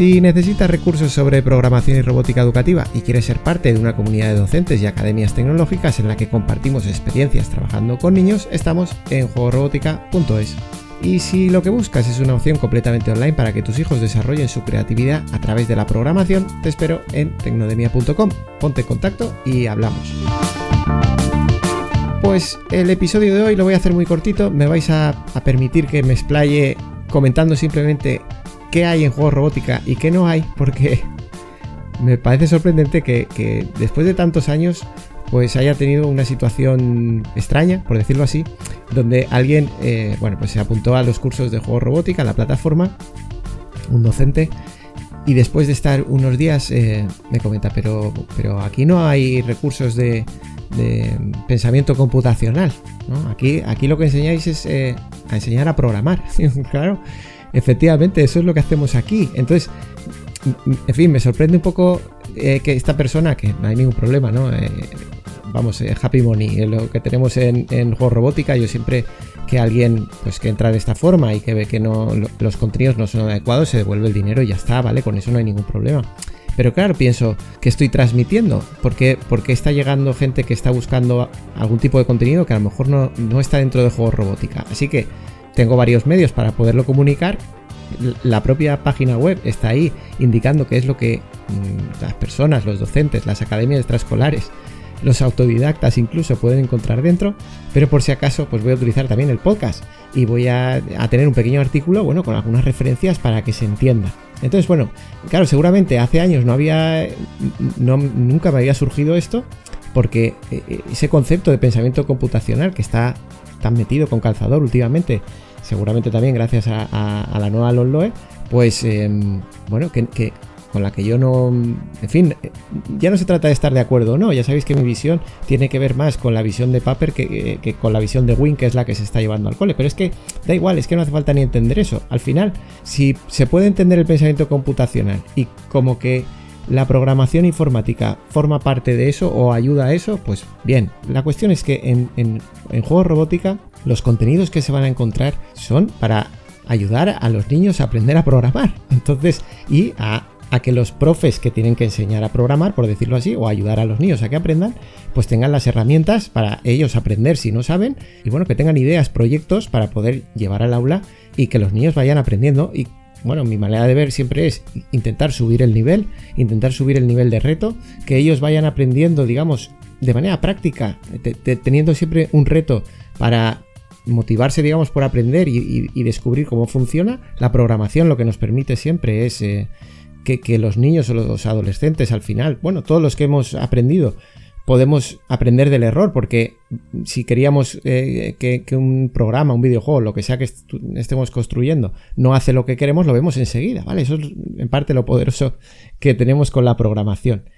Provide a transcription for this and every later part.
Si necesitas recursos sobre programación y robótica educativa y quieres ser parte de una comunidad de docentes y academias tecnológicas en la que compartimos experiencias trabajando con niños, estamos en juegorobótica.es. Y si lo que buscas es una opción completamente online para que tus hijos desarrollen su creatividad a través de la programación, te espero en tecnodemia.com. Ponte en contacto y hablamos. Pues el episodio de hoy lo voy a hacer muy cortito, me vais a, a permitir que me explaye comentando simplemente qué hay en juegos robótica y qué no hay, porque me parece sorprendente que, después de tantos años pues haya tenido una situación extraña, por decirlo así, donde alguien, eh, bueno, pues se apuntó a los cursos de juego robótica, a la plataforma, un docente, y después de estar unos días eh, me comenta, pero, pero aquí no hay recursos de, de pensamiento computacional. Aquí, aquí lo que enseñáis es eh, a enseñar a programar, claro, efectivamente, eso es lo que hacemos aquí, entonces, en fin, me sorprende un poco que esta persona, que no hay ningún problema, ¿no? vamos, eh, Happy Money, lo que tenemos en, en juego robótica, yo siempre que alguien pues que entra de esta forma y que ve que no los contenidos no son adecuados, se devuelve el dinero y ya está, ¿vale? Con eso no hay ningún problema. Pero claro, pienso, ¿qué estoy transmitiendo? ¿Por qué, está llegando gente que está buscando algún tipo de contenido que a lo mejor no, no está dentro de juego robótica? Así que tengo varios medios para poderlo comunicar. La propia página web está ahí indicando qué es lo que mmm, las personas, los docentes, las academias extraescolares los autodidactas incluso pueden encontrar dentro, pero por si acaso pues voy a utilizar también el podcast y voy a, tener un pequeño artículo, bueno, con algunas referencias para que se entienda. Entonces, bueno, claro, seguramente hace años no había, no, nunca me había surgido esto, porque eh, ese concepto de pensamiento computacional que está tan metido con calzador últimamente, seguramente también gracias a, la nueva LOLOE, pues em, bueno, que, con la que yo no... En fin, ya no se trata de estar de acuerdo o no, ya sabéis que mi visión tiene que ver más con la visión de Paper que, con la visión de Win, que es la que se está llevando al cole, pero es que da igual, es que no hace falta ni entender eso. Al final, si se puede entender el pensamiento computacional y como que la programación informática forma parte de eso o ayuda a eso, pues bien. La cuestión es que en, en, en juegos robótica los contenidos que se van a encontrar son para ayudar a los niños a aprender a programar. Entonces, y a a que los profes que tienen que enseñar a programar, por decirlo así, o ayudar a los niños a que aprendan, pues tengan las herramientas para ellos aprender si no saben, y bueno, que tengan ideas, proyectos para poder llevar al aula y que los niños vayan aprendiendo y bueno, mi manera de ver siempre es intentar subir el nivel, intentar subir el nivel de reto, que ellos vayan aprendiendo, digamos, de manera práctica, teniendo siempre un reto para motivarse, digamos, por aprender y, descubrir cómo funciona. La programación lo que nos permite siempre es eh, que, los niños o los adolescentes al final, bueno, todos los que hemos aprendido, podemos aprender del error, porque si queríamos eh, que, un programa, un videojuego, lo que sea que estemos construyendo, no hace lo que queremos, lo vemos enseguida, ¿vale? Eso es en parte lo poderoso que tenemos con la programación.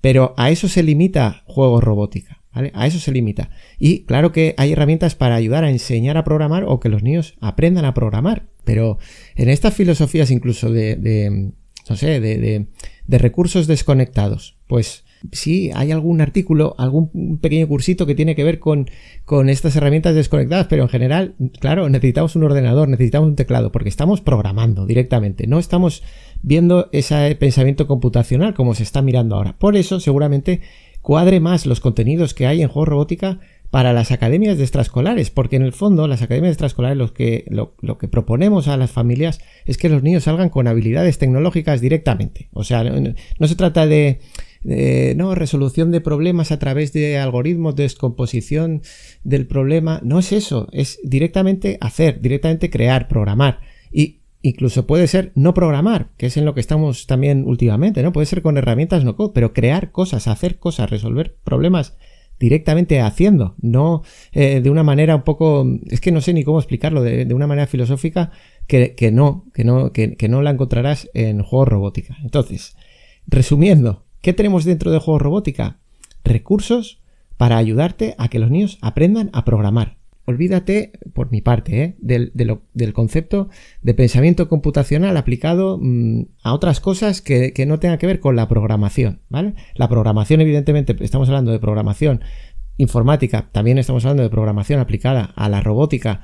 Pero a eso se limita juego robótica, ¿vale? A eso se limita. Y claro que hay herramientas para ayudar a enseñar a programar o que los niños aprendan a programar. Pero en estas filosofías incluso de no sé, de, recursos desconectados. Pues sí, hay algún artículo, algún pequeño cursito que tiene que ver con, con estas herramientas desconectadas, pero en general, claro, necesitamos un ordenador, necesitamos un teclado, porque estamos programando directamente, no estamos viendo ese pensamiento computacional como se está mirando ahora. Por eso, seguramente, cuadre más los contenidos que hay en juego robótica para las academias de extraescolares, porque en el fondo las academias de extraescolares lo que, lo, que proponemos a las familias es que los niños salgan con habilidades tecnológicas directamente. O sea, no, se trata de, no, resolución de problemas a través de algoritmos, de descomposición del problema. No es eso, es directamente hacer, directamente crear, programar. Y incluso puede ser no programar, que es en lo que estamos también últimamente, ¿no? Puede ser con herramientas no code, pero crear cosas, hacer cosas, resolver problemas directamente haciendo, no eh, de una manera un poco, es que no sé ni cómo explicarlo, de, una manera filosófica que, no, que no, que, no la encontrarás en juegos robótica. Entonces, resumiendo, ¿Qué tenemos dentro de juegos robótica? Recursos para ayudarte a que los niños aprendan a programar. Olvídate, por mi parte, ¿eh? del, concepto de pensamiento computacional aplicado mm, a otras cosas que, no tengan que ver con la programación. La programación, evidentemente, estamos hablando de programación informática, también estamos hablando de programación aplicada a la robótica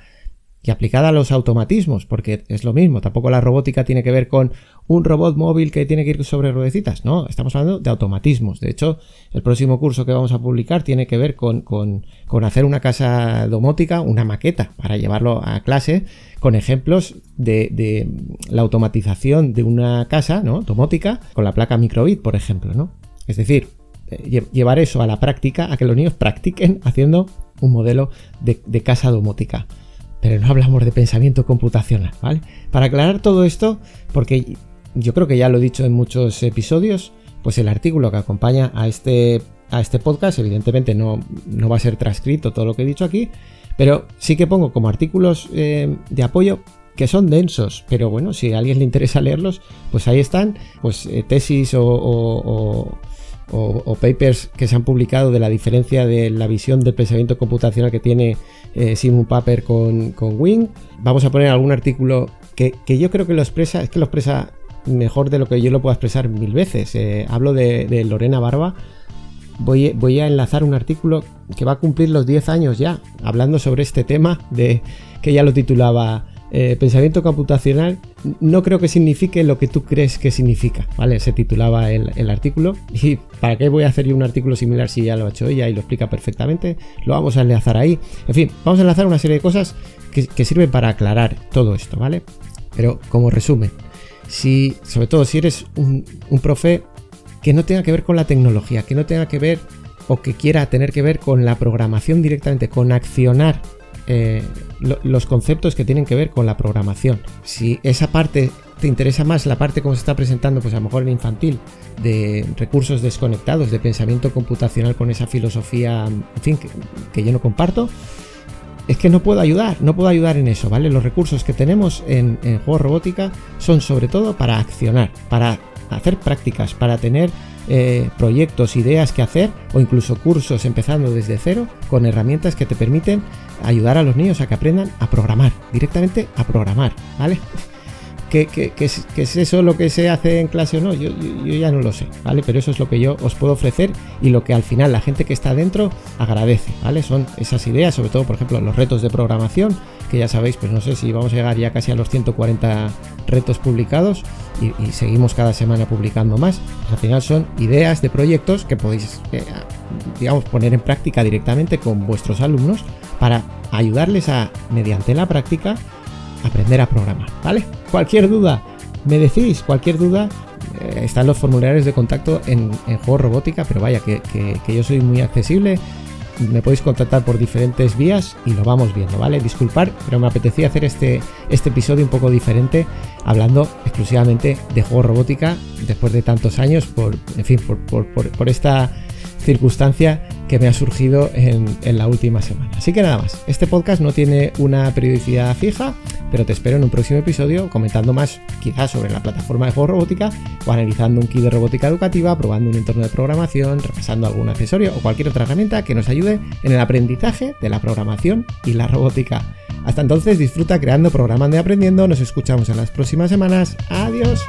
y aplicada a los automatismos, porque es lo mismo, tampoco la robótica tiene que ver con un robot móvil que tiene que ir sobre ruedecitas, no, estamos hablando de automatismos. De hecho, el próximo curso que vamos a publicar tiene que ver con, con, hacer una casa domótica, una maqueta, para llevarlo a clase con ejemplos de, la automatización de una casa ¿no? domótica con la placa microbit, por ejemplo, ¿no? Es decir, eh, llevar eso a la práctica, a que los niños practiquen haciendo un modelo de, de casa domótica pero no hablamos de pensamiento computacional, ¿vale? Para aclarar todo esto, porque yo creo que ya lo he dicho en muchos episodios, pues el artículo que acompaña a este, a este podcast, evidentemente no, no va a ser transcrito todo lo que he dicho aquí, pero sí que pongo como artículos eh, de apoyo que son densos, pero bueno, si a alguien le interesa leerlos, pues ahí están, pues eh, tesis o o, papers que se han publicado de la diferencia de la visión del pensamiento computacional que tiene eh, Simon Paper con, con, Wing. Vamos a poner algún artículo que, yo creo que lo expresa, es que lo expresa mejor de lo que yo lo puedo expresar mil veces. Eh, hablo de, Lorena Barba. Voy, voy, a enlazar un artículo que va a cumplir los 10 años ya, hablando sobre este tema de que ya lo titulaba eh, pensamiento computacional no creo que signifique lo que tú crees que significa, ¿vale? Se titulaba el, artículo. ¿Y para qué voy a hacer yo un artículo similar si ya lo ha hecho ella y lo explica perfectamente? Lo vamos a enlazar ahí. En fin, vamos a enlazar una serie de cosas que, sirven para aclarar todo esto, ¿vale? Pero como resumen, si, sobre todo si eres un, un profe que no tenga que ver con la tecnología, que no tenga que ver o que quiera tener que ver con la programación directamente, con accionar eh, los conceptos que tienen que ver con la programación. Si esa parte te interesa más, la parte como se está presentando, pues a lo mejor en infantil, de recursos desconectados, de pensamiento computacional con esa filosofía, en fin, que, yo no comparto, es que no puedo ayudar, no puedo ayudar en eso, ¿vale? Los recursos que tenemos en, en robótica son sobre todo para accionar, para hacer prácticas, para tener eh, proyectos, ideas que hacer o incluso cursos empezando desde cero con herramientas que te permiten ayudar a los niños a que aprendan a programar, directamente a programar, ¿vale? ¿Qué, es, eso lo que se hace en clase o no? Yo, ya no lo sé, ¿vale? Pero eso es lo que yo os puedo ofrecer y lo que al final la gente que está dentro agradece, ¿vale? Son esas ideas, sobre todo, por ejemplo, los retos de programación, que ya sabéis, pues no sé si vamos a llegar ya casi a los 140 retos publicados y, seguimos cada semana publicando más. Pues al final son ideas de proyectos que podéis, eh, digamos, poner en práctica directamente con vuestros alumnos para ayudarles a, mediante la práctica, aprender a programar, ¿vale? Cualquier duda, me decís, cualquier duda, eh, están los formularios de contacto en, en Juego Robótica, pero vaya, que, yo soy muy accesible, me podéis contactar por diferentes vías y lo vamos viendo, ¿vale? Disculpar, pero me apetecía hacer este, este episodio un poco diferente, hablando exclusivamente de juego robótica, después de tantos años, por, en fin, por, por esta circunstancia que me ha surgido en, la última semana. Así que nada más, este podcast no tiene una periodicidad fija, pero te espero en un próximo episodio comentando más quizás sobre la plataforma de juego robótica o analizando un kit de robótica educativa, probando un entorno de programación, repasando algún accesorio o cualquier otra herramienta que nos ayude en el aprendizaje de la programación y la robótica. Hasta entonces disfruta creando, programando y aprendiendo. Nos escuchamos en las próximas semanas. Adiós.